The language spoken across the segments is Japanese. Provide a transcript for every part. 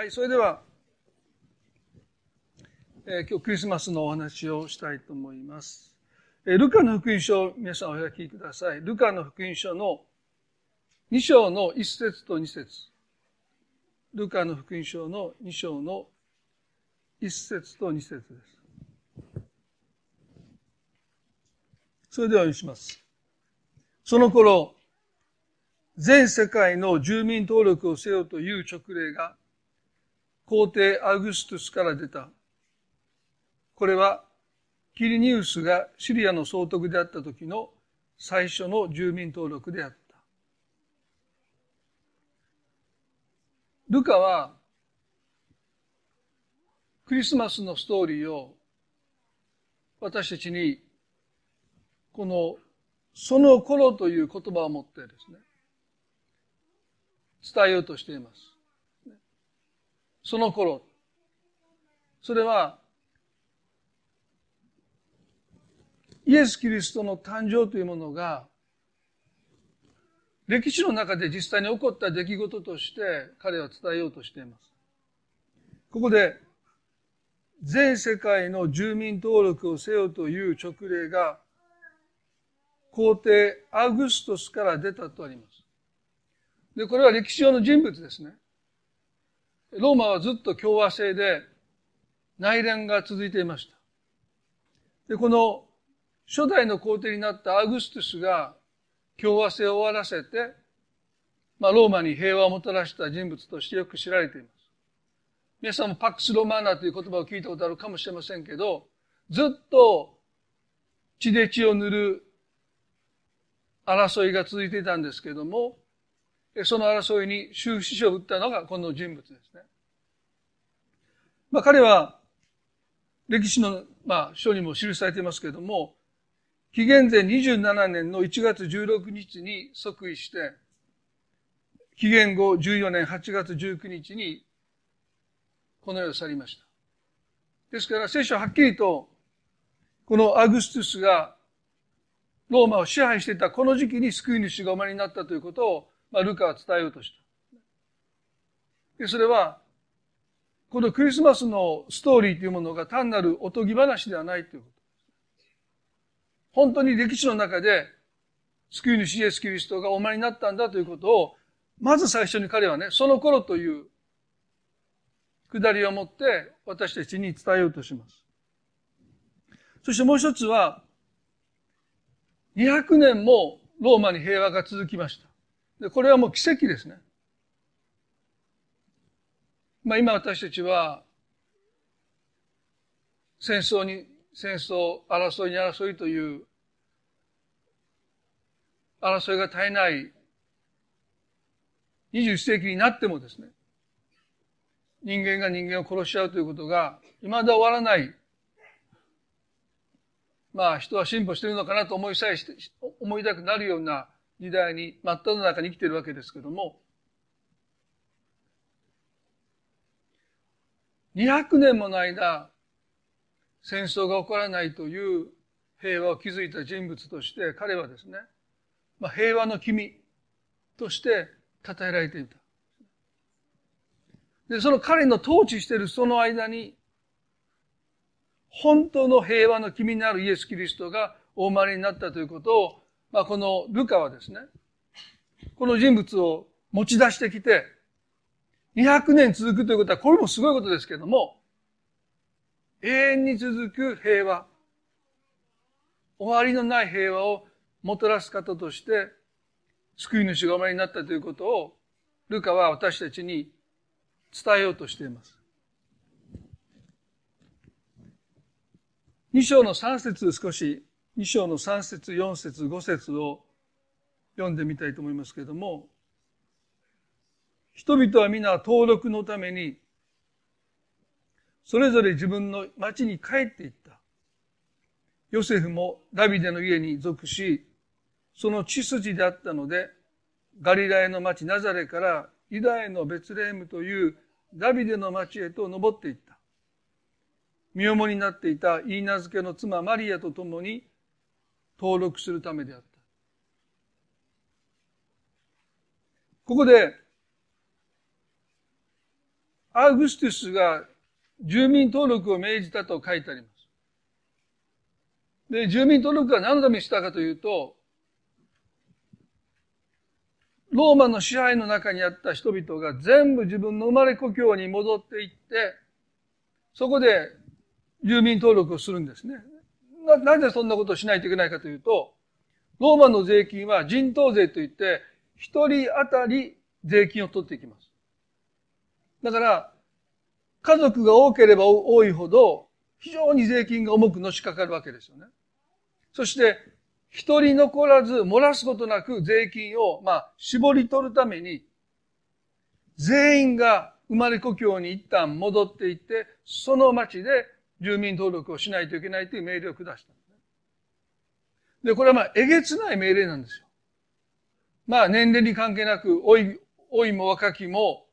はい、それでは、えー、今日クリスマスのお話をしたいと思います。えー、ルカの福音書皆さんお開きください。ルカの福音書の2章の1節と2節ルカの福音書の2章の1節と2節です。それではお読みします。その頃、全世界の住民登録をせよという勅令が皇帝アウグストゥスから出た。これはキリニウスがシリアの総督であった時の最初の住民登録であった。ルカはクリスマスのストーリーを私たちにこのその頃という言葉を持ってですね伝えようとしています。その頃。それは、イエス・キリストの誕生というものが、歴史の中で実際に起こった出来事として彼は伝えようとしています。ここで、全世界の住民登録をせよという勅令が、皇帝アウグストスから出たとあります。で、これは歴史上の人物ですね。ローマはずっと共和制で内乱が続いていました。で、この初代の皇帝になったアグストゥスが共和制を終わらせて、まあ、ローマに平和をもたらした人物としてよく知られています。皆さんもパックス・ロマーナという言葉を聞いたことあるかもしれませんけど、ずっと血で血を塗る争いが続いていたんですけども、その争いに終止符を打ったのがこの人物ですね。まあ彼は歴史の、まあ、書にも記されていますけれども、紀元前27年の1月16日に即位して、紀元後14年8月19日にこの世を去りました。ですから聖書はっきりと、このアグストゥスがローマを支配していたこの時期に救い主がお前になったということをまあ、ルカは伝えようとした。で、それは、このクリスマスのストーリーというものが単なるおとぎ話ではないということ。本当に歴史の中で、救い主イエス・キリストがお前になったんだということを、まず最初に彼はね、その頃というくだりを持って私たちに伝えようとします。そしてもう一つは、200年もローマに平和が続きました。で、これはもう奇跡ですね。まあ今私たちは、戦争に、戦争、争いに争いという、争いが絶えない21世紀になってもですね、人間が人間を殺し合うということが、未だ終わらない。まあ人は進歩しているのかなと思いさえして、思いたくなるような時代に真っ只中に生きてるわけですけども、200年もの間、戦争が起こらないという平和を築いた人物として、彼はですね、まあ、平和の君として称えられていた。で、その彼の統治しているその間に、本当の平和の君になるイエス・キリストがお生まれになったということをまあ、このルカはですね、この人物を持ち出してきて、200年続くということは、これもすごいことですけども、永遠に続く平和、終わりのない平和をもたらす方として、救い主がお前になったということを、ルカは私たちに伝えようとしています。2章の3節少し2章の3節4節5節を読んでみたいと思いますけれども、人々は皆登録のために、それぞれ自分の町に帰っていった。ヨセフもダビデの家に属し、その血筋であったので、ガリラヤの町ナザレからユダヤのベツレヘムというダビデの町へと登っていった。身重になっていたイーナ漬けの妻マリアと共に登録するためであった。ここで、アウグスティスが住民登録を命じたと書いてあります。で、住民登録は何のためにしたかというと、ローマの支配の中にあった人々が全部自分の生まれ故郷に戻っていって、そこで住民登録をするんですね。な、なぜそんなことをしないといけないかというと、ローマの税金は人頭税といって、一人当たり税金を取っていきます。だから、家族が多ければ多いほど、非常に税金が重くのしかかるわけですよね。そして、一人残らず漏らすことなく税金を、まあ、絞り取るために、全員が生まれ故郷に一旦戻っていって、その町で住民登録をしないといけないという命令を下したで。これはまあ、えげつない命令なんですよ。まあ、年齢に関係なく、老い、老いも若きも、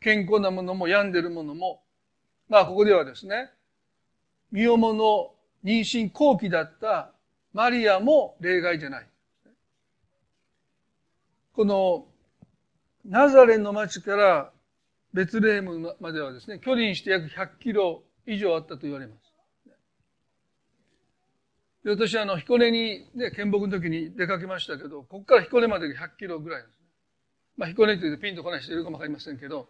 健康なものも病んでるものも、まあ、ここではですね、身重の妊娠後期だったマリアも例外じゃない。このナザレンの町からベツレームまではですね、距離にして約100キロ以上あったと言われます。で私はあの彦根にね、見木の時に出かけましたけど、ここから彦根まで100キロぐらいですね。まあ彦根って言うとピンとこない人いるかもわかりませんけど、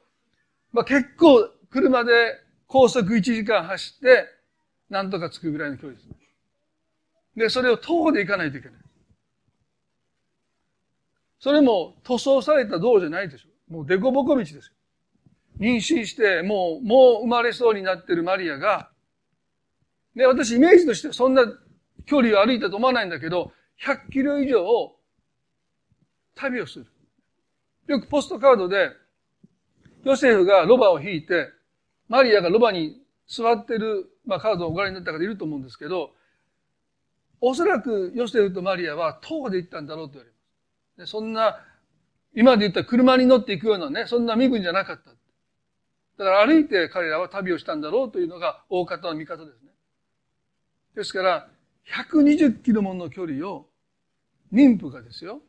まあ結構車で高速1時間走って、なんとか着くぐらいの距離ですね。で、それを徒歩で行かないといけない。それも塗装された道じゃないでしょ。もう凸凹道ですよ。妊娠して、もう、もう生まれそうになってるマリアが、で、私イメージとしてはそんな距離を歩いたと思わないんだけど、100キロ以上を旅をする。よくポストカードで、ヨセフがロバを引いて、マリアがロバに座ってる、まあ、カードをご覧になった方いると思うんですけど、おそらくヨセフとマリアは徒歩で行ったんだろうと言われます。そんな、今で言ったら車に乗っていくようなね、そんな身分じゃなかった。だから歩いて彼らは旅をしたんだろうというのが大方の見方ですね。ですから、120キロもの距離を妊婦がですよ。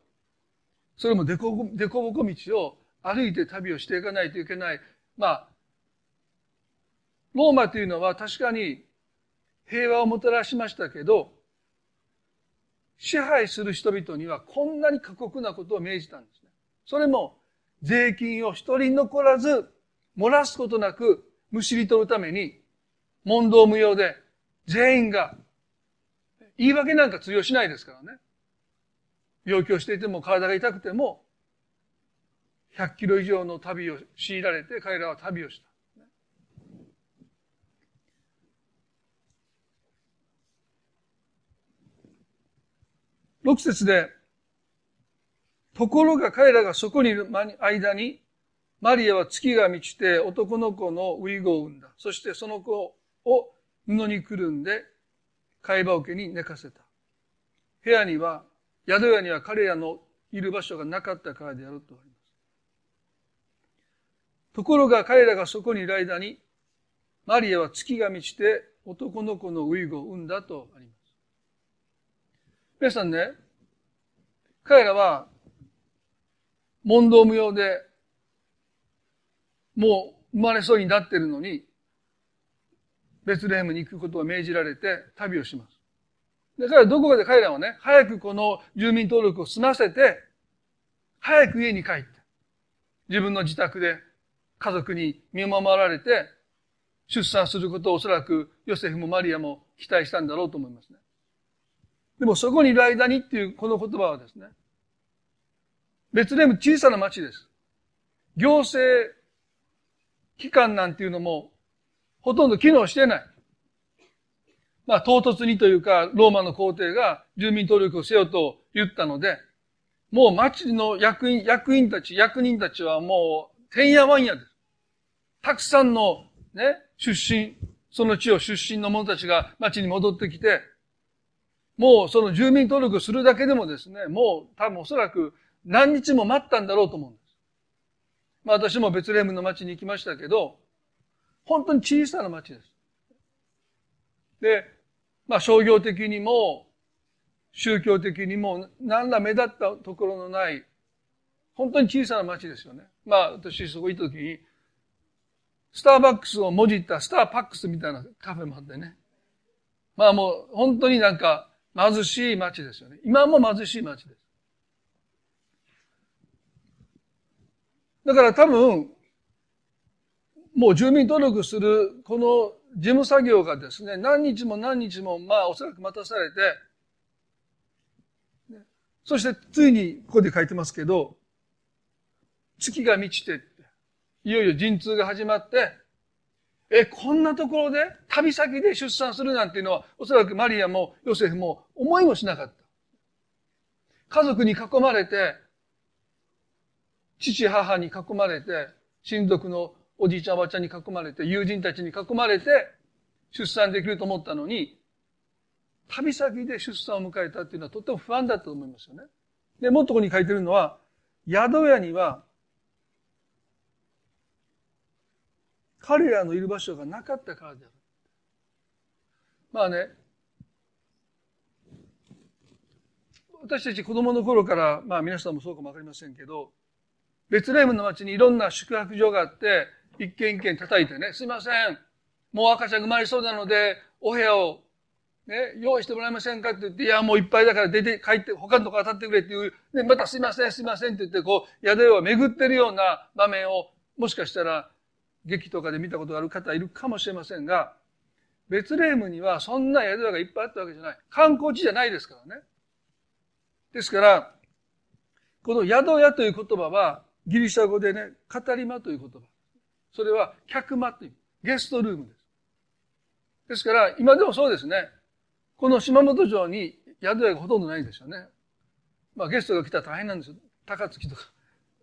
それもデコボコ道を歩いて旅をしていかないといけない。まあ、ローマというのは確かに平和をもたらしましたけど、支配する人々にはこんなに過酷なことを命じたんですね。それも税金を一人残らず漏らすことなくむしり取るために問答無用で全員が言い訳なんか通用しないですからね。病気をしていても体が痛くても100キロ以上の旅を強いられて彼らは旅をした。6節で、ところが彼らがそこにいる間に、マリアは月が満ちて男の子のウイゴを産んだ。そしてその子を布にくるんで、貝羽桶に寝かせた。部屋には、宿屋には彼らのいる場所がなかったからであるとあります。ところが彼らがそこにいる間に、マリアは月が満ちて男の子のウイゴを産んだとあります。皆さんね、彼らは、問答無用で、もう生まれそうになってるのに、ベツレヘムに行くことを命じられて旅をします。で、彼らどこかで彼らはね、早くこの住民登録を済ませて、早く家に帰って、自分の自宅で家族に見守られて、出産することをおそらくヨセフもマリアも期待したんだろうと思いますね。でもそこにいる間にっていうこの言葉はですね、別でも小さな町です。行政機関なんていうのもほとんど機能してない。まあ唐突にというか、ローマの皇帝が住民登録をせよと言ったので、もう町の役員、役員たち、役人たちはもう、てんやわんやです。たくさんのね、出身、その地を出身の者たちが町に戻ってきて、もうその住民登録するだけでもですね、もう多分おそらく何日も待ったんだろうと思う。まあ私もベツレームの町に行きましたけど、本当に小さな町です。で、まあ商業的にも、宗教的にも何ら目立ったところのない、本当に小さな町ですよね。まあ私そこ行った時に、スターバックスをもじったスターパックスみたいなカフェもあってね。まあもう本当になんか貧しい街ですよね。今も貧しい街です。だから多分、もう住民登録するこの事務作業がですね、何日も何日もまあおそらく待たされて、そしてついにここで書いてますけど、月が満ちて、いよいよ陣痛が始まって、え、こんなところで旅先で出産するなんていうのは、おそらくマリアもヨセフも思いもしなかった。家族に囲まれて、父母に囲まれて、親族のおじいちゃんおばあちゃんに囲まれて、友人たちに囲まれて、出産できると思ったのに、旅先で出産を迎えたっていうのはとっても不安だったと思いますよね。で、もっとここに書いてるのは、宿屋には、彼らのいる場所がなかったからである。まあね、私たち子供の頃から、まあ皆さんもそうかもわかりませんけど、ベツレームの町にいろんな宿泊所があって、一軒一軒叩いてね、すいません、もう赤ちゃん生まれそうなので、お部屋をね、用意してもらえませんか？って言って、いや、もういっぱいだから出て帰って、他のとこ当たってくれっていう、で、またすいません、すいませんって言って、こう、宿屋を巡ってるような場面を、もしかしたら、劇とかで見たことがある方いるかもしれませんが、ベツレームにはそんな宿屋がいっぱいあったわけじゃない。観光地じゃないですからね。ですから、この宿屋という言葉は、ギリシャ語でね、語り間という言葉。それは客間という、ゲストルームです。ですから、今でもそうですね。この島本城に宿屋がほとんどないですよね。まあゲストが来たら大変なんですよ。高槻とか。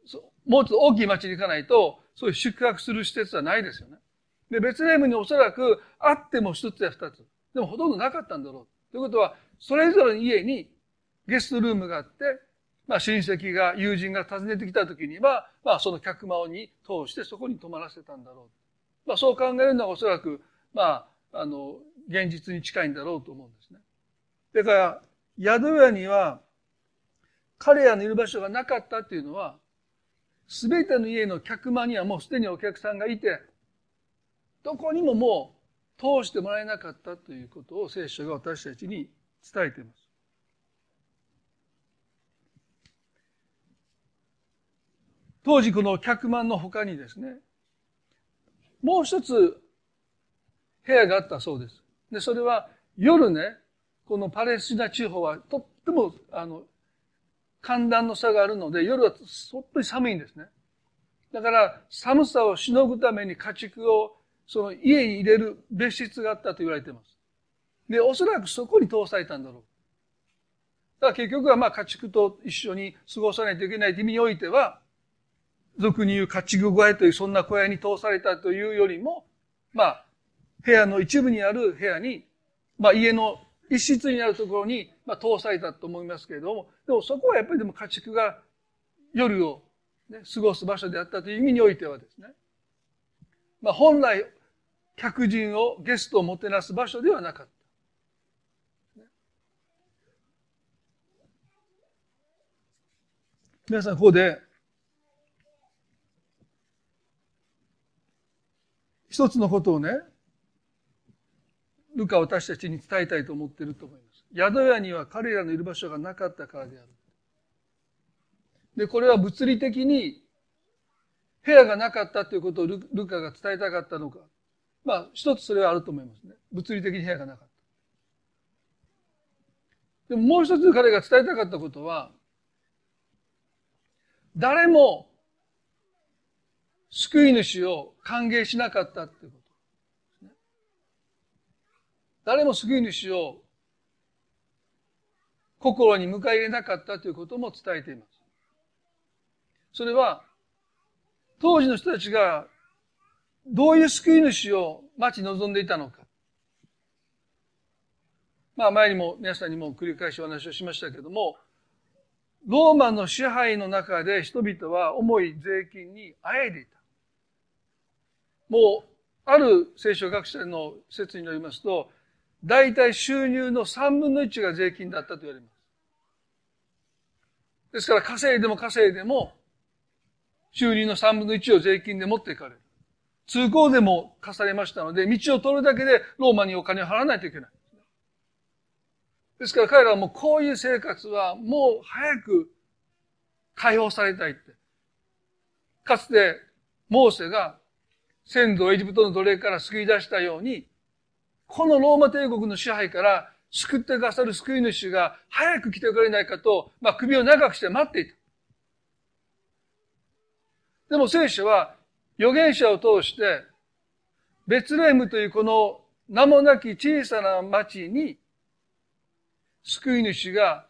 そうもうちょっと大きい町に行かないと、そういう宿泊する施設はないですよね。で、ベツレームにおそらくあっても一つや二つ。でもほとんどなかったんだろう。ということは、それぞれの家にゲストルームがあって、まあ親戚が、友人が訪ねてきた時には、まあその客間に通してそこに泊まらせたんだろう。まあそう考えるのはおそらく、まあ、あの、現実に近いんだろうと思うんですね。だから、宿屋には、彼らのいる場所がなかったっていうのは、すべての家の客間にはもうすでにお客さんがいて、どこにももう通してもらえなかったということを聖書が私たちに伝えています。当時この客間の他にですね、もう一つ部屋があったそうです。で、それは夜ね、このパレスチナ地方はとっても、あの、寒暖の差があるので、夜は本当に寒いんですね。だから、寒さをしのぐために家畜を、その家に入れる別室があったと言われています。で、おそらくそこに通されたんだろう。だから結局はまあ家畜と一緒に過ごさないといけないという意味においては、俗に言う家畜小屋というそんな小屋に通されたというよりも、まあ、部屋の一部にある部屋に、まあ家の一室にあるところに、まあ通されたと思いますけれども、でもそこはやっぱりでも家畜が夜を、ね、過ごす場所であったという意味においてはですね、まあ本来客人をゲストをもてなす場所ではなかった。皆さん、ここで、一つのことをね、ルカ私たちに伝えたいと思っていると思います。宿屋には彼らのいる場所がなかったからである。で、これは物理的に部屋がなかったということをルルカが伝えたかったのか。まあ、一つそれはあると思いますね。物理的に部屋がなかった。でももう一つ彼が伝えたかったことは、誰も救い主を歓迎しなかったってこと。誰も救い主を心に迎え入れなかったということも伝えています。それは、当時の人たちがどういう救い主を待ち望んでいたのか。まあ前にも皆さんにも繰り返しお話をしましたけども、ローマの支配の中で人々は重い税金にあえいでいた。もう、ある聖書学者の説によりますと、大体収入の3分の1が税金だったと言われます。ですから稼いでも稼いでも収入の3分の1を税金で持っていかれる。通行税も課されましたので、道を取るだけでローマにお金を払わないといけない。ですから彼らはもうこういう生活はもう早く解放されたいって。かつて、モーセが先祖エジプトの奴隷から救い出したように、このローマ帝国の支配から救ってくださる救い主が早く来てくれないかと、まあ首を長くして待っていた。でも聖書は預言者を通して、ベツレームというこの名もなき小さな町に、救い主が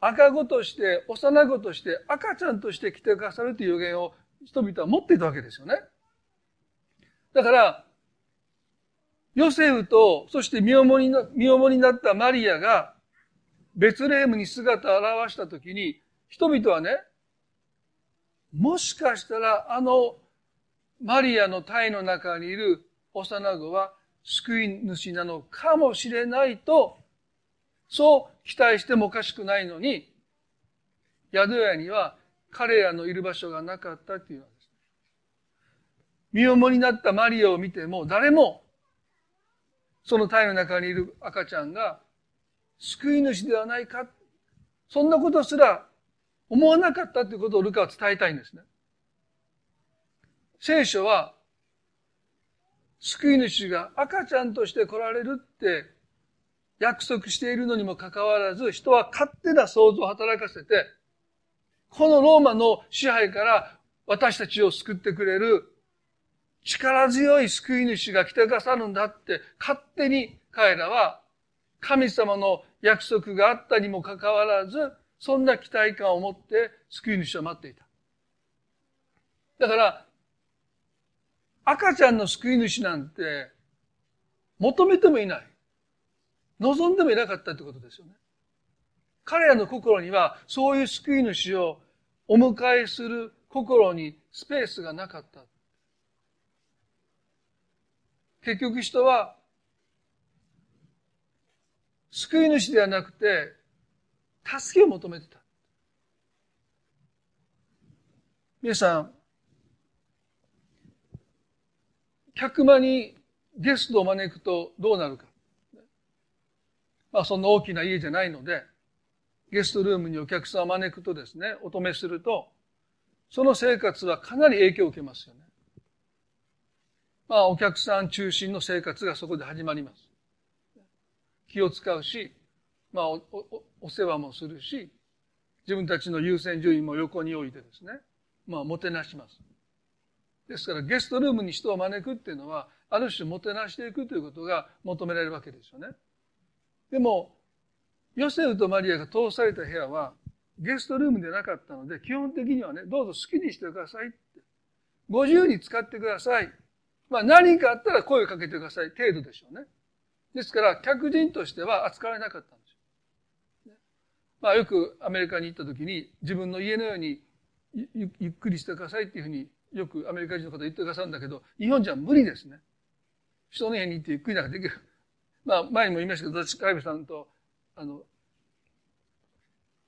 赤子として、幼子として、赤ちゃんとして来てくださるという予言を人々は持っていたわけですよね。だから、ヨセフと、そして身重にな身重になったマリアが、ベツレームに姿を現したときに、人々はね、もしかしたらあのマリアの体の中にいる幼子は救い主なのかもしれないと、そう期待してもおかしくないのに、宿屋には彼らのいる場所がなかったっていうのです。身重になったマリアを見ても誰もその体の中にいる赤ちゃんが救い主ではないか。そんなことすら思わなかったということをルカは伝えたいんですね。聖書は、救い主が赤ちゃんとして来られるって約束しているのにもかかわらず、人は勝手な想像を働かせて、このローマの支配から私たちを救ってくれる力強い救い主が来てくださるんだって勝手に彼らは神様の約束があったにもかかわらずそんな期待感を持って救い主を待っていた。だから、赤ちゃんの救い主なんて求めてもいない。望んでもいなかったってことですよね。彼らの心にはそういう救い主をお迎えする心にスペースがなかった。結局人は救い主ではなくて助けを求めてた。皆さん、客間にゲストを招くとどうなるか。まあそんな大きな家じゃないので、ゲストルームにお客さんを招くとですね、お止めすると、その生活はかなり影響を受けますよね。まあお客さん中心の生活がそこで始まります。気を使うし、まあおおお世話もするし、自分たちの優先順位も横に置いてですね、まあ、もてなします。ですから、ゲストルームに人を招くっていうのは、ある種もてなしていくということが求められるわけですよね。でも、ヨセフとマリアが通された部屋は、ゲストルームでなかったので、基本的にはね、どうぞ好きにしてくださいって。ご自由に使ってください。まあ何かあったら声をかけてください程度でしょうね。ですから、客人としては扱われなかったんですよまあよくアメリカに行った時に自分の家のようにゆっくりしてくださいっていうふうによくアメリカ人の方言ってくださるんだけど、日本じゃ無理ですね。人の家に行ってゆっくりなんかできる。まあ前にも言いましたけど、私、カイブさんと、あの、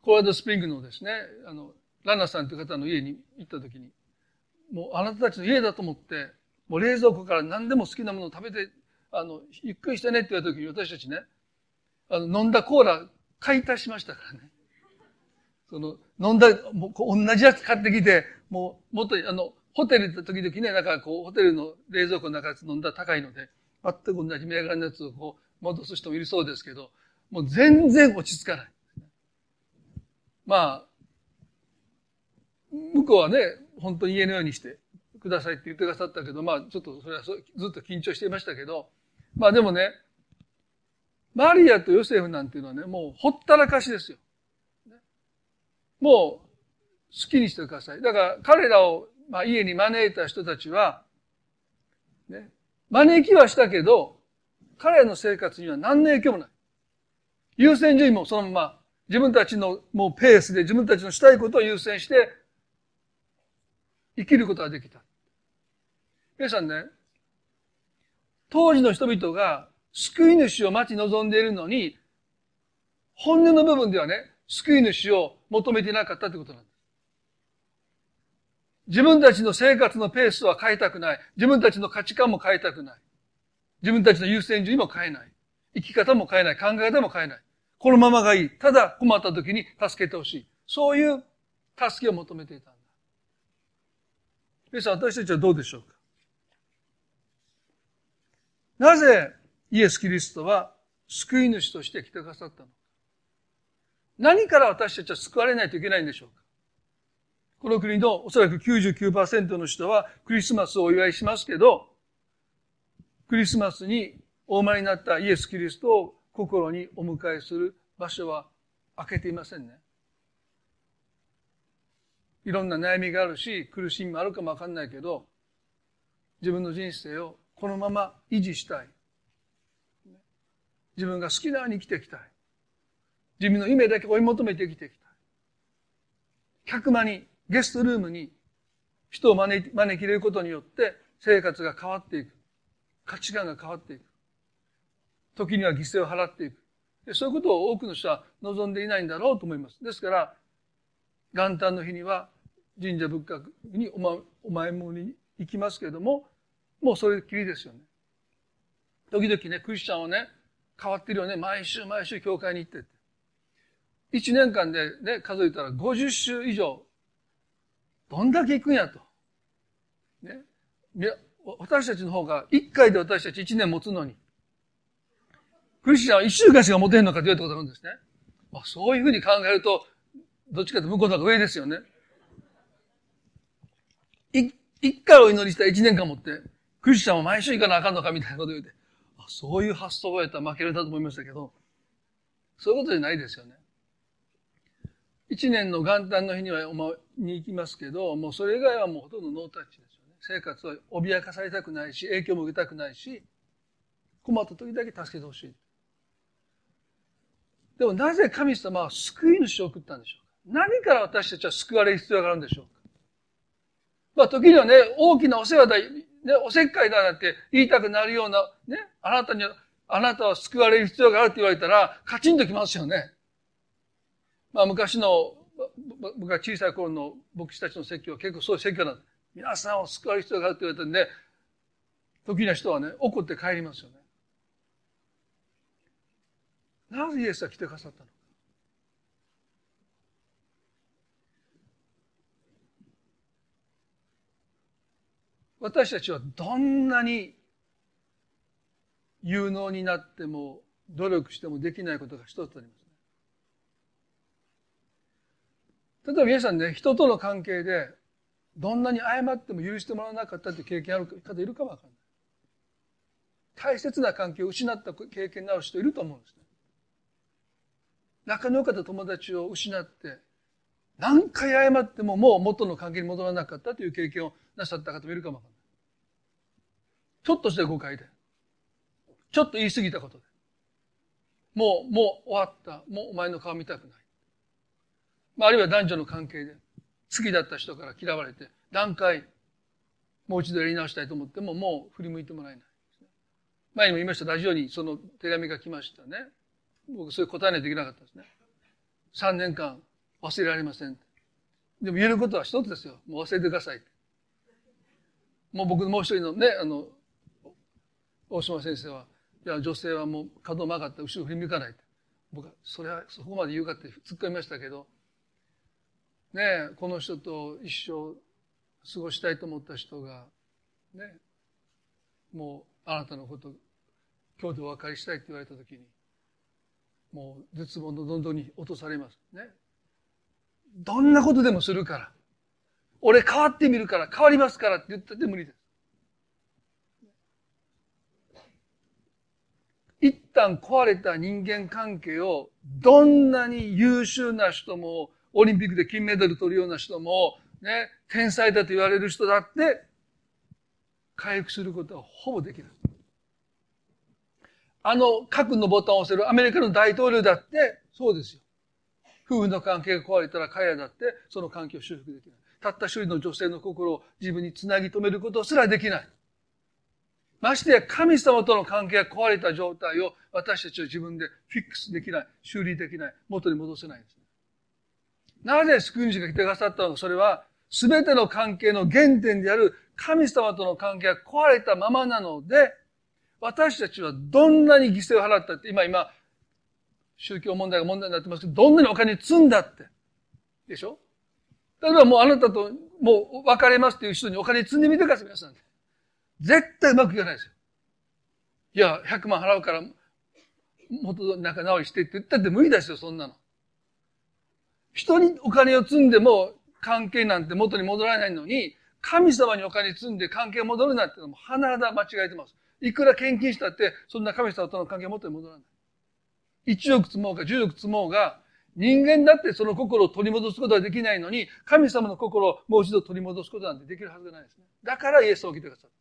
コワードスプリングのですね、あの、ランナさんという方の家に行った時に、もうあなたたちの家だと思って、もう冷蔵庫から何でも好きなものを食べて、あの、ゆっくりしてねって言われた時に私たちね、あの、飲んだコーラ買い足しましたからね。その、飲んだ、もう同じやつ買ってきて、もう、もっと、あの、ホテル行った時々ね、なんかこう、ホテルの冷蔵庫の中で飲んだら高いので、全く同じ銘柄のやつをこう、戻す人もいるそうですけど、もう全然落ち着かない。まあ、向こうはね、本当に家のようにしてくださいって言ってくださったけど、まあちょっとそれはずっと緊張していましたけど、まあでもね、マリアとヨセフなんていうのはね、もうほったらかしですよ。もう好きにしてください。だから彼らを、まあ、家に招いた人たちは、ね、招きはしたけど、彼らの生活には何の影響もない。優先順位もそのまま自分たちのもうペースで自分たちのしたいことを優先して生きることができた。皆さんね、当時の人々が救い主を待ち望んでいるのに、本音の部分ではね、救い主を求めていなかったということなんです。自分たちの生活のペースは変えたくない。自分たちの価値観も変えたくない。自分たちの優先順位も変えない。生き方も変えない。考え方も変えない。このままがいい。ただ困った時に助けてほしい。そういう助けを求めていたんだ。皆さん、私たちはどうでしょうか？なぜイエス・キリストは救い主として来てくださったのか何から私たちは救われないといけないんでしょうかこの国のおそらく99%の人はクリスマスをお祝いしますけど、クリスマスにお生まれになったイエス・キリストを心にお迎えする場所は開けていませんね。いろんな悩みがあるし、苦しみもあるかもわかんないけど、自分の人生をこのまま維持したい。自分が好きなように生きていきたい。自分の夢だけ追い求めて生きていきたい。客間に、ゲストルームに人を招き招き入れることによって生活が変わっていく。価値観が変わっていく。時には犠牲を払っていく。そういうことを多くの人は望んでいないんだろうと思います。ですから、元旦の日には神社仏閣にお,、ま、お前もに行きますけれども、もうそれっきりですよね。時々ね、クリスチャンはね、変わってるよね。毎週毎週教会に行ってって。一年間でね、数えたら50週以上、どんだけ行くんやと。ね。私たちの方が、一回で私たち一年持つのに、クリスチャンは一週間しか持てんのかと言われたことあるんですね。まあ、そういうふうに考えると、どっちかと向こうの方が上ですよね。一、一回お祈りしたら一年間持って、クリスチャンは毎週行かなあかんのかみたいなこと言うて、あそういう発想をやったら負けるだと思いましたけど、そういうことじゃないですよね。一年の元旦の日にはおまに行きますけど、もうそれ以外はもうほとんどノータッチですよね。生活は脅かされたくないし、影響も受けたくないし、困った時だけ助けてほしい。でもなぜ神様は救い主を送ったんでしょうか何から私たちは救われる必要があるんでしょうかまあ時にはね、大きなお世話だ、ね、おせっかいだなんて言いたくなるような、ね、あなたに、あなたは救われる必要があるって言われたら、カチンときますよね。まあ昔の、僕が小さい頃の牧師たちの説教は結構そういう説教なんです。皆さんを救われる必要があるって言われたんで、時な人はね、怒って帰りますよね。なぜイエスは来てくださったの私たちはどんなに有能になっても努力してもできないことが一つあります。例えば皆さんね、人との関係でどんなに謝っても許してもらわなかったって経験ある方いるかもわかんない。大切な関係を失った経験のある人いると思うんですね。仲の良かった友達を失って、何回謝ってももう元の関係に戻らなかったという経験をなさった方もいるかもわかんない。ちょっとした誤解で。ちょっと言い過ぎたことで。もう、もう終わった。もうお前の顔見たくない。まあ、あるいは男女の関係で、好きだった人から嫌われて、何回、もう一度やり直したいと思っても、もう振り向いてもらえない。前にも言いました、ラジオにその手紙が来ましたね。僕、それ答えないといけなかったですね。3年間忘れられません。でも言えることは一つですよ。もう忘れてください。もう僕のもう一人のね、あの、大島先生は、いや、女性はもう角曲がった後ろ振り向かない。僕は、それはそこまで言うかって突っ込みましたけど、ねこの人と一生過ごしたいと思った人が、ね、もうあなたのこと、今日でお別れしたいって言われたときに、もう絶望のどんどんに落とされます。ね。どんなことでもするから。俺変わってみるから、変わりますからって言ってて無理です。一旦壊れた人間関係をどんなに優秀な人も、オリンピックで金メダル取るような人も、ね、天才だと言われる人だって、回復することはほぼできない。あの核のボタンを押せるアメリカの大統領だってそうですよ。夫婦の関係が壊れたら彼らだってその関係を修復できない。たった一人の女性の心を自分につなぎ止めることすらできない。ましてや神様との関係が壊れた状態を私たちは自分でフィックスできない、修理できない、元に戻せないんです。なぜ救い主が来てくださったのか、それはすべての関係の原点である神様との関係が壊れたままなので、私たちはどんなに犠牲を払ったって、今今、宗教問題が問題になってますけど、どんなにお金積んだって。でしょ？例えばもうあなたともう別れますっていう人にお金積んでみてください、皆さん。絶対うまくいかないですよ。いや、100万払うから、元仲直りしてって言ったって無理ですよ、そんなの。人にお金を積んでも関係なんて元に戻らないのに、神様にお金積んで関係が戻るなんてのも甚だ間違えてます。いくら献金したって、そんな神様との関係が元に戻らない。1億積もうか10億積もうが、人間だってその心を取り戻すことはできないのに、神様の心をもう一度取り戻すことなんてできるはずがないですね。だからイエスを来てくださった。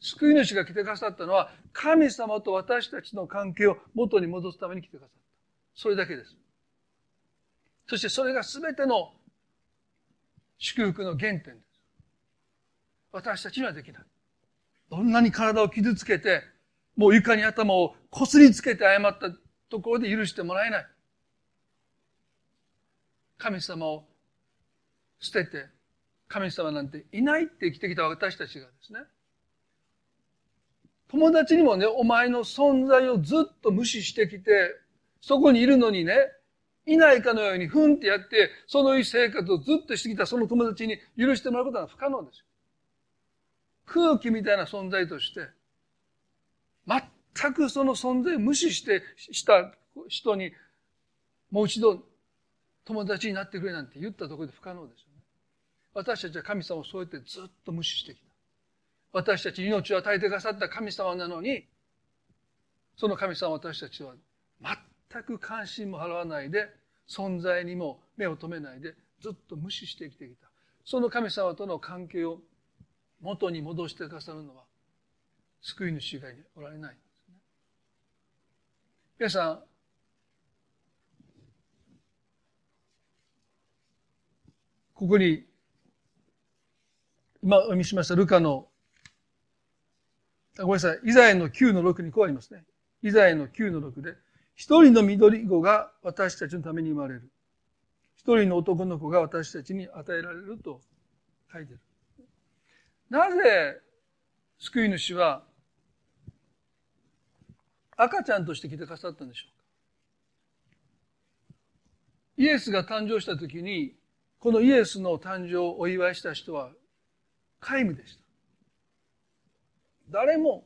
救い主が来てくださったのは、神様と私たちの関係を元に戻すために来てくださった。それだけです。そしてそれが全ての祝福の原点です。私たちにはできない。どんなに体を傷つけて、もう床に頭をこすりつけて謝ったところで許してもらえない。神様を捨てて、神様なんていないって生きてきた私たちがですね、友達にもね、お前の存在をずっと無視してきて、そこにいるのにね、いないかのようにふんってやって、そのいい生活をずっとしてきたその友達に許してもらうことは不可能ですよ。空気みたいな存在として、全くその存在を無視して、した人に、もう一度友達になってくれなんて言ったところで不可能ですよね。私たちは神様をそうやってずっと無視してきた。私たち命を与えてくださった神様なのに、その神様私たちは全く関心も払わないで、存在にも目を留めないで、ずっと無視して生きてきた。その神様との関係を元に戻してくださるのは、救い主以外におられないんですね。皆さん、ここに、今お読みしましたルカの、ごめんなさい、イザヤの9の6にこうありますね。イザヤの9の6で、一人の緑子が私たちのために生まれる。一人の男の子が私たちに与えられると書いてる。なぜ、救い主は赤ちゃんとして来てくださったんでしょうか？イエスが誕生した時にこのイエスの誕生をお祝いした人は皆無でした。誰も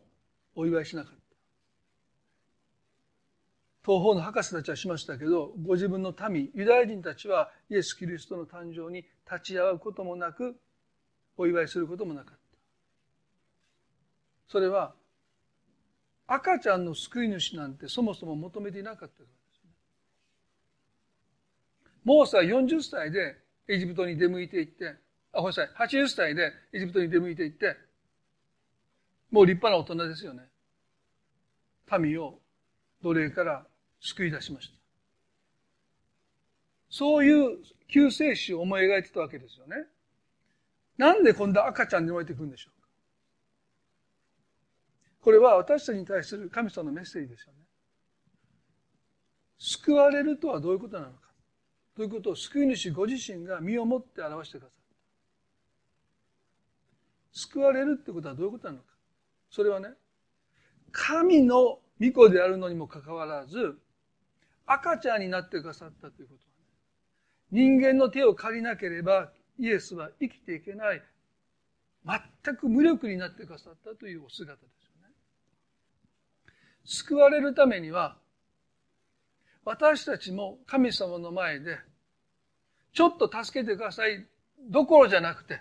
お祝いしなかった。東方の博士たちはしましたけど、ご自分の民、ユダヤ人たちはイエス・キリストの誕生に立ち会うこともなく、お祝いすることもなかった。それは、赤ちゃんの救い主なんてそもそも求めていなかったからですね。モーセは40歳でエジプトに出向いていって、あ、ごめんなさい、80歳でエジプトに出向いていって、もう立派な大人ですよね。民を奴隷から救い出しました。そういう救世主を思い描いてたわけですよね。なんで今度赤ちゃんに置いていくんでしょう？これは私たちに対する神様のメッセージですよね。救われるとはどういうことなのか。ということを救い主ご自身が身をもって表してくださった。救われるってことはどういうことなのか。それはね、神の御子であるのにもかかわらず、赤ちゃんになってくださったということは、ね、人間の手を借りなければイエスは生きていけない、全く無力になってくださったというお姿です。救われるためには、私たちも神様の前で、ちょっと助けてくださいどころじゃなくて、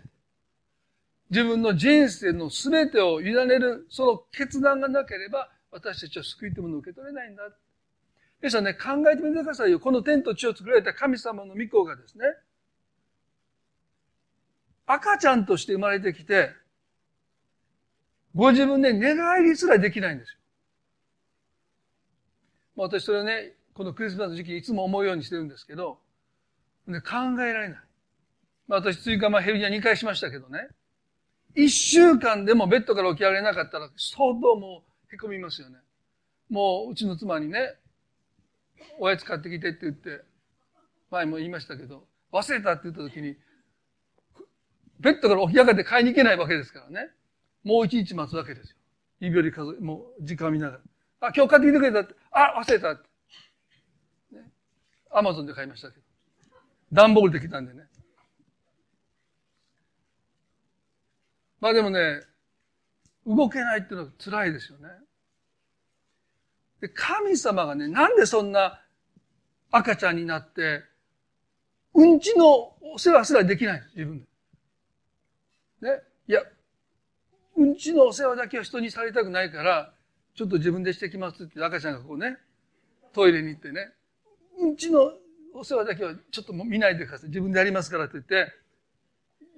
自分の人生の全てを委ねる、その決断がなければ、私たちは救いというものを受け取れないんだ。皆さんね、考えてみてくださいよ。この天と地を作られた神様の御子がですね、赤ちゃんとして生まれてきて、ご自分で寝返りすらできないんですよ。まあ、私それね、このクリスマスの時期いつも思うようにしてるんですけど、ね、考えられない。まあ、私追加まあヘルニア2回しましたけどね。一週間でもベッドから起き上がれなかったら相当もう凹みますよね。もううちの妻にね、おやつ買ってきてって言って、前も言いましたけど、忘れたって言った時に、ベッドから起き上がって買いに行けないわけですからね。もう一日待つわけですよ。指折り数、もう時間見ながら。あ、今日買ってきてくれたって。あ、忘れたって。ね。アマゾンで買いましたけど。段ボールで来たんでね。まあでもね、動けないっていうのは辛いですよね。で神様がね、なんでそんな赤ちゃんになって、うんちのお世話すらできないんです、自分で。ね。いや、うんちのお世話だけは人にされたくないから、ちょっと自分でしてきますって赤ちゃんがこうね、トイレに行ってね、うんちのお世話だけはちょっと見ないでください。自分でやりますからって言って、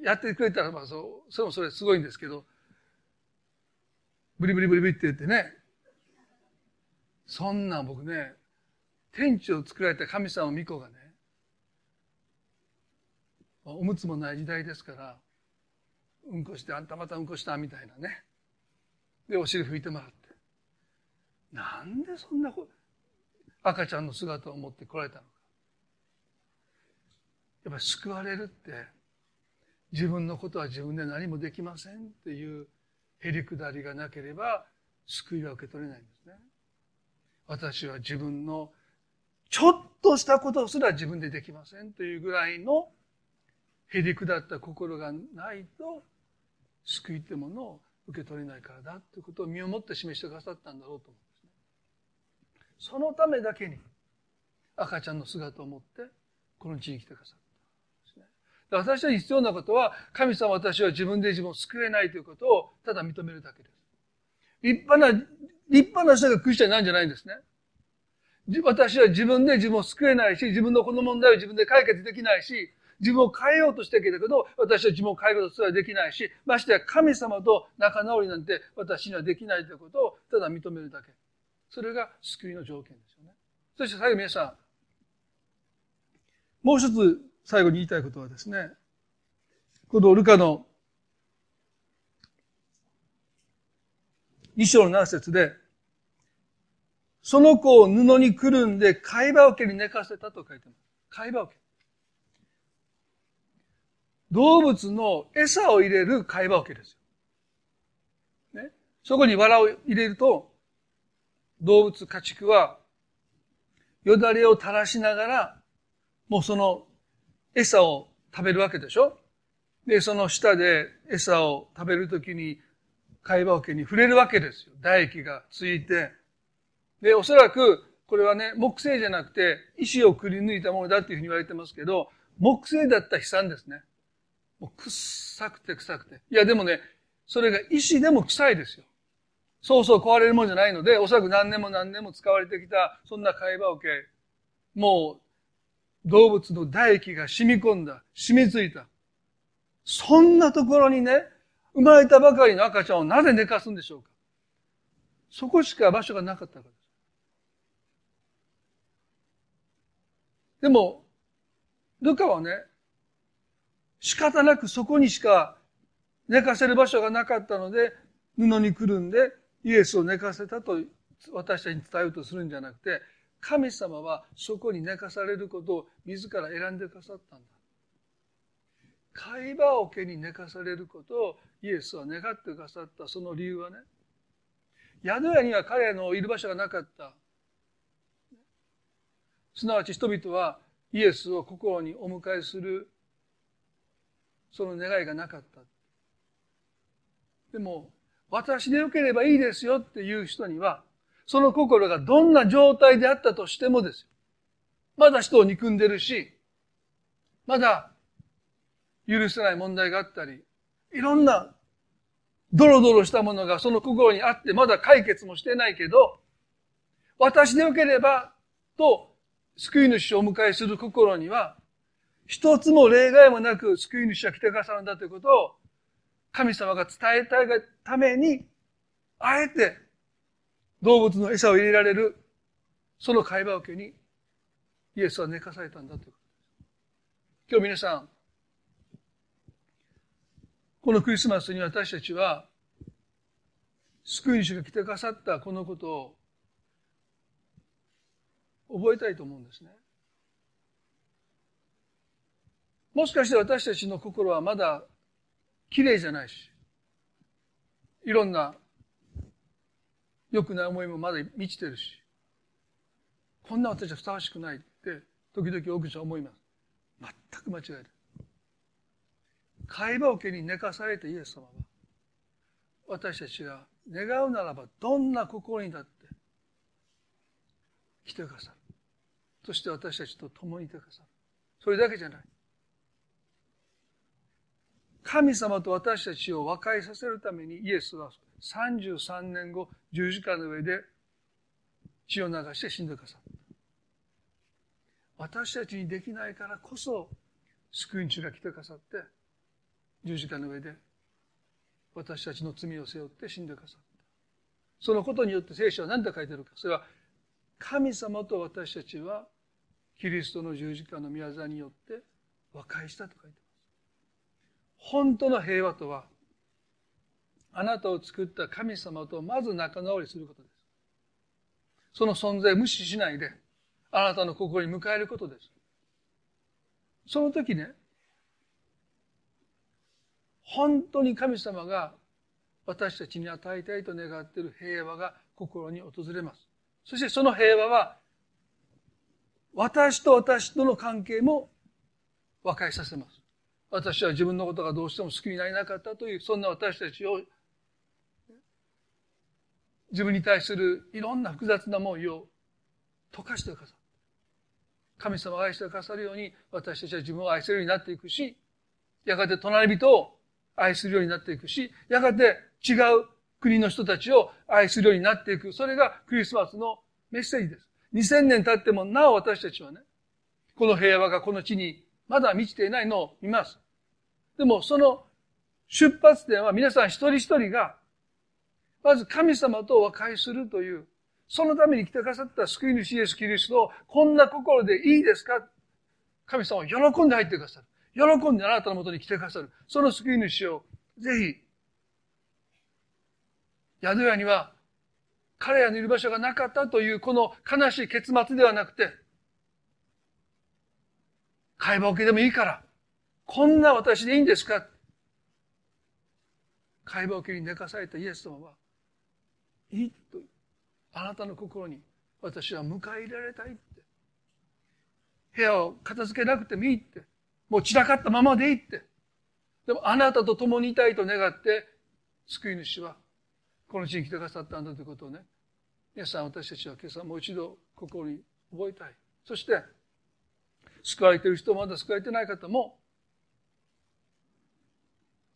やってくれたら、まあそう、それもそれすごいんですけど、ブリブリブリブリって言ってね、そんな僕ね、天地を作られた神様御子がね、おむつもない時代ですから、うんこして、あんたまたうんこしたみたいなね。で、お尻拭いてもらって。なんでそんな赤ちゃんの姿を持ってこられたのか。やっぱり救われるって、自分のことは自分で何もできませんっていうへりくだりがなければ救いは受け取れないんですね。私は自分のちょっとしたことすら自分でできませんというぐらいのへりくだった心がないと救いってものを受け取れないからだということを身をもって示してくださったんだろうと思う。そのためだけに赤ちゃんの姿を持ってこの地に来てくださった。私たちに必要なことは、神様私は自分で自分を救えないということをただ認めるだけです。立派な、立派な人がクリスチャンなんじゃないんですね。私は自分で自分を救えないし、自分のこの問題を自分で解決できないし、自分を変えようとしてきたけど、私は自分を変えることすらできないし、ましてや神様と仲直りなんて私にはできないということをただ認めるだけ。それが救いの条件ですよね。そして最後皆さん、もう一つ最後に言いたいことはですね、このルカの二章の7節で、その子を布にくるんで貝羽桶に寝かせたと書いてます。貝羽桶。動物の餌を入れる貝羽桶ですよ。ね。そこに藁を入れると、動物家畜はよだれを垂らしながら、もうその餌を食べるわけでしょ？で、その下で餌を食べるときに、貝羽桶に触れるわけですよ。唾液がついて。で、おそらく、これはね、木製じゃなくて、石をくり抜いたものだっていうふうに言われてますけど、木製だった悲惨ですね。もう臭くて臭くて。いや、でもね、それが石でも臭いですよ。そうそう壊れるもんじゃないので、おそらく何年も何年も使われてきた、そんな貝羽桶、もう動物の唾液が染み込んだ、染みついた。そんなところにね、生まれたばかりの赤ちゃんをなぜ寝かすんでしょうかそこしか場所がなかったから。でも、ルカはね、仕方なくそこにしか寝かせる場所がなかったので、布にくるんでイエスを寝かせたと私たちに伝えようとするんじゃなくて、神様はそこに寝かされることを自ら選んでくださったんだ。会話桶に寝かされることをイエスは願ってくださったその理由はね、宿屋には彼のいる場所がなかった。すなわち人々はイエスを心にお迎えするその願いがなかった。でも、私でよければいいですよっていう人には、その心がどんな状態であったとしてもですよ。まだ人を憎んでるし、まだ許せない問題があったり、いろんなドロドロしたものがその心にあってまだ解決もしてないけど、私でよければと救い主をお迎えする心には、一つも例外もなく救い主は来てくださるんだということを神様が伝えたいがために、あえて動物の餌を入れられる、その会話を受けに、イエスは寝かされたんだということです。今日皆さん、このクリスマスに私たちは、救い主が来てくださったこのことを覚えたいと思うんですね。もしかして私たちの心はまだ綺麗じゃないし、いろんな良くない思いもまだ満ちてるし、こんな私はふさわしくないって時々多く者は思います。全く間違いない。会話受けに寝かされたイエス様は、私たちが願うならばどんな心にだって来てくださる。そして私たちと共にいてくださる。それだけじゃない。神様と私たちを和解させるためにイエスは33年後十字架の上で血を流して死んでくださった。私たちにできないからこそ救い主が来てくださって十字架の上で私たちの罪を背負って死んでくださった。そのことによって聖書は何て書いてあるか。それは神様と私たちはキリストの十字架の御業によって和解したと書いてます。本当の平和とはあなたを作った神様とまず仲直りすることです。その存在を無視しないで、あなたの心に迎えることです。その時ね、本当に神様が私たちに与えたいと願っている平和が心に訪れます。そしてその平和は、私と私との関係も和解させます。私は自分のことがどうしても好きになれなかったという、そんな私たちを、自分に対するいろんな複雑な思いを溶かしてくださる。神様を愛してくださるように、私たちは自分を愛せるようになっていくし、やがて隣人を愛するようになっていくし、やがて違う国の人たちを愛するようになっていく。それがクリスマスのメッセージです。2000年経ってもなお私たちはね、この平和がこの地にまだ満ちていないのを見ます。でもその出発点は皆さん一人一人が、まず神様と和解するという、そのために来てくださった救い主イエス・キリストをこんな心でいいですか？神様は喜んで入ってくださる。喜んであなたのもとに来てくださる。その救い主をぜひ、宿屋には彼らのいる場所がなかったというこの悲しい結末ではなくて、会話受けでもいいから、こんな私でいいんですか？会話受けに寝かされたイエス様は、いいと、あなたの心に私は迎え入れられたいって。部屋を片付けなくてもいいって。もう散らかったままでいいって。でもあなたと共にいたいと願って、救い主はこの地に来てくださったんだということをね、皆さん私たちは今朝もう一度心に覚えたい。そして、救われている人まだ救われてない方も、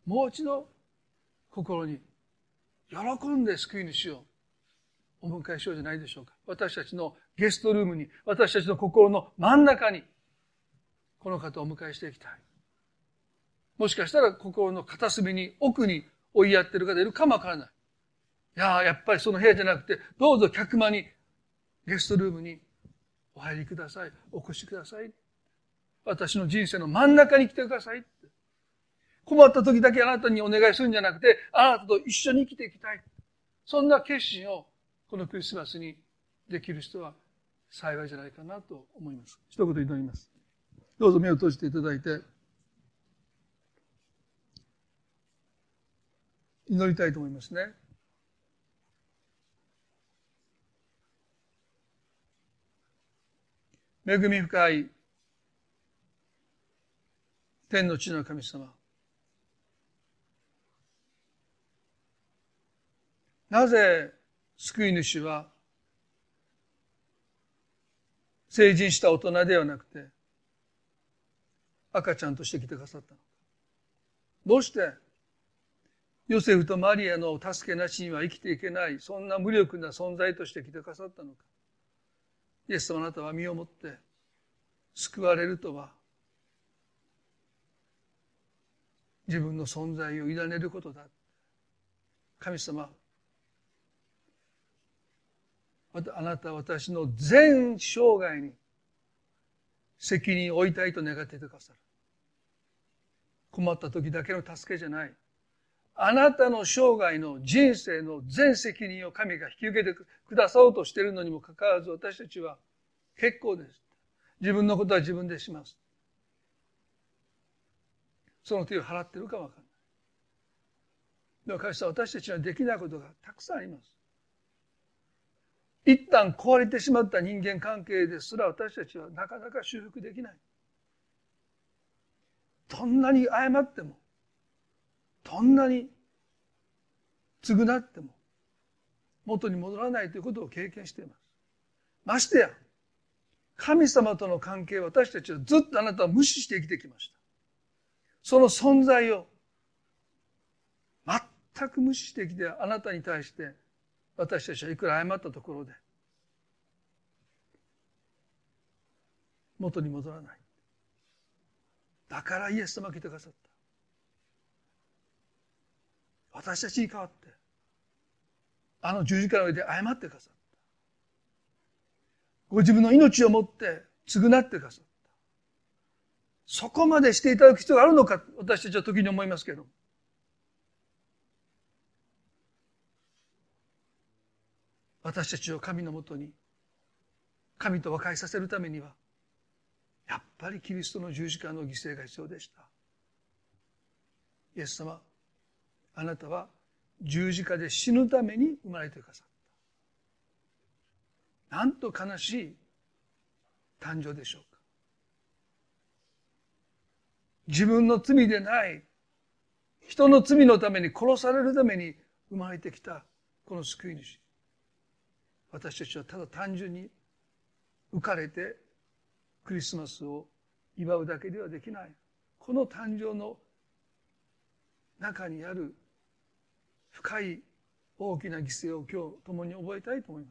もう一度心に喜んで救い主をお迎えしようじゃないでしょうか。私たちのゲストルームに、私たちの心の真ん中に、この方をお迎えしていきたい。もしかしたら心の片隅に、奥に追いやってる方いるかもわからない。いややっぱりその部屋じゃなくて、どうぞ客間に、ゲストルームにお入りください。お越しください。私の人生の真ん中に来てください。困った時だけあなたにお願いするんじゃなくて、あなたと一緒に生きていきたい。そんな決心をこのクリスマスにできる人は幸いじゃないかなと思います。一言祈ります。どうぞ目を閉じていただいて、祈りたいと思いますね。恵み深い天の地の神様。なぜ救い主は成人した大人ではなくて赤ちゃんとして来てくださったのか。どうしてヨセフとマリアの助けなしには生きていけないそんな無力な存在として来てくださったのか。イエス様あなたは身をもって救われるとは自分の存在を委ねることだ。神様あなたは私の全生涯に責任を負いたいと願っていてくださる。困った時だけの助けじゃない。あなたの生涯の人生の全責任を神が引き受けてくださろうとしているのにもかかわらず私たちは結構です。自分のことは自分でします。その手を払ってるかわかんない。でも神様私たちにはできないことがたくさんあります。一旦壊れてしまった人間関係ですら私たちはなかなか修復できない。どんなに謝っても、どんなに償っても、元に戻らないということを経験しています。ましてや、神様との関係私たちはずっとあなたは無視して生きてきました。その存在を全く無視してきてあなたに対して私たちはいくら謝ったところで元に戻らない。だからイエス様来てくださった。私たちに代わってあの十字架の上で謝ってくださった。ご自分の命をもって償ってくださった。そこまでしていただく必要があるのか、私たちは時に思いますけども。私たちを神のもとに、神と和解させるためには、やっぱりキリストの十字架の犠牲が必要でした。イエス様、あなたは十字架で死ぬために生まれてくださった。なんと悲しい誕生でしょうか。自分の罪でない、人の罪のために殺されるために生まれてきたこの救い主。私たちはただ単純に浮かれてクリスマスを祝うだけではできない。この誕生の中にある深い大きな犠牲を今日共に覚えたいと思いま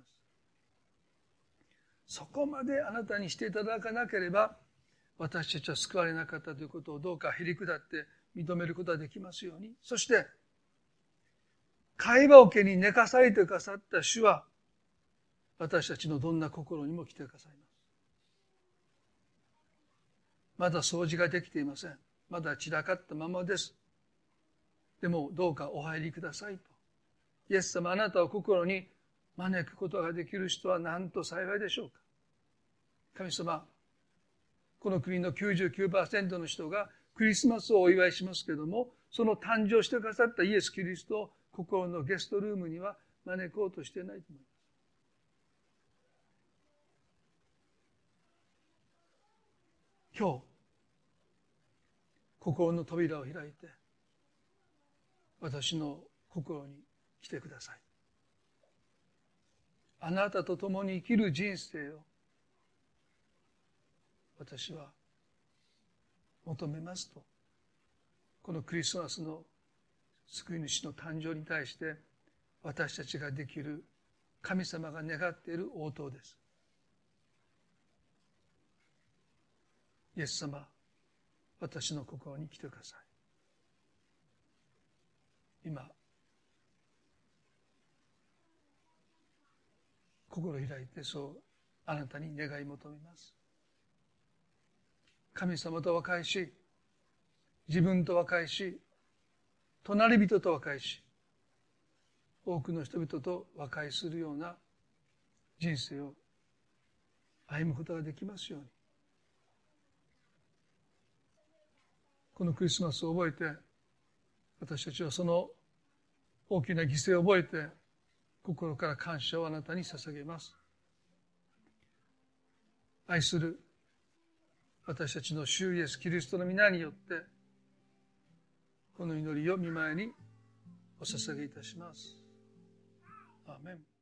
す。そこまであなたにしていただかなければ私たちは救われなかったということをどうかへり下って認めることができますように。そして会話桶に寝かされてくださった主は私たちのどんな心にも来てくださいます。まだ掃除ができていません。まだ散らかったままです。でもどうかお入りくださいと。イエス様あなたを心に招くことができる人は何と幸いでしょうか。神様、この国の99%の人がクリスマスをお祝いしますけれども、その誕生してくださったイエス・キリストを心のゲストルームには招こうとしていないと思います。今日心の扉を開いて私の心に来てください。あなたと共に生きる人生を私は求めますとこのクリスマスの救い主の誕生に対して私たちができる神様が願っている応答です。イエス様、私の心に来てください。今、心開いてそうあなたに願い求めます。神様と和解し、自分と和解し、隣人と和解し、多くの人々と和解するような人生を歩むことができますように。このクリスマスを覚えて私たちはその大きな犠牲を覚えて心から感謝をあなたに捧げます愛する私たちの主イエスキリストの皆によってこの祈りを見舞いにお捧げいたします。アーメン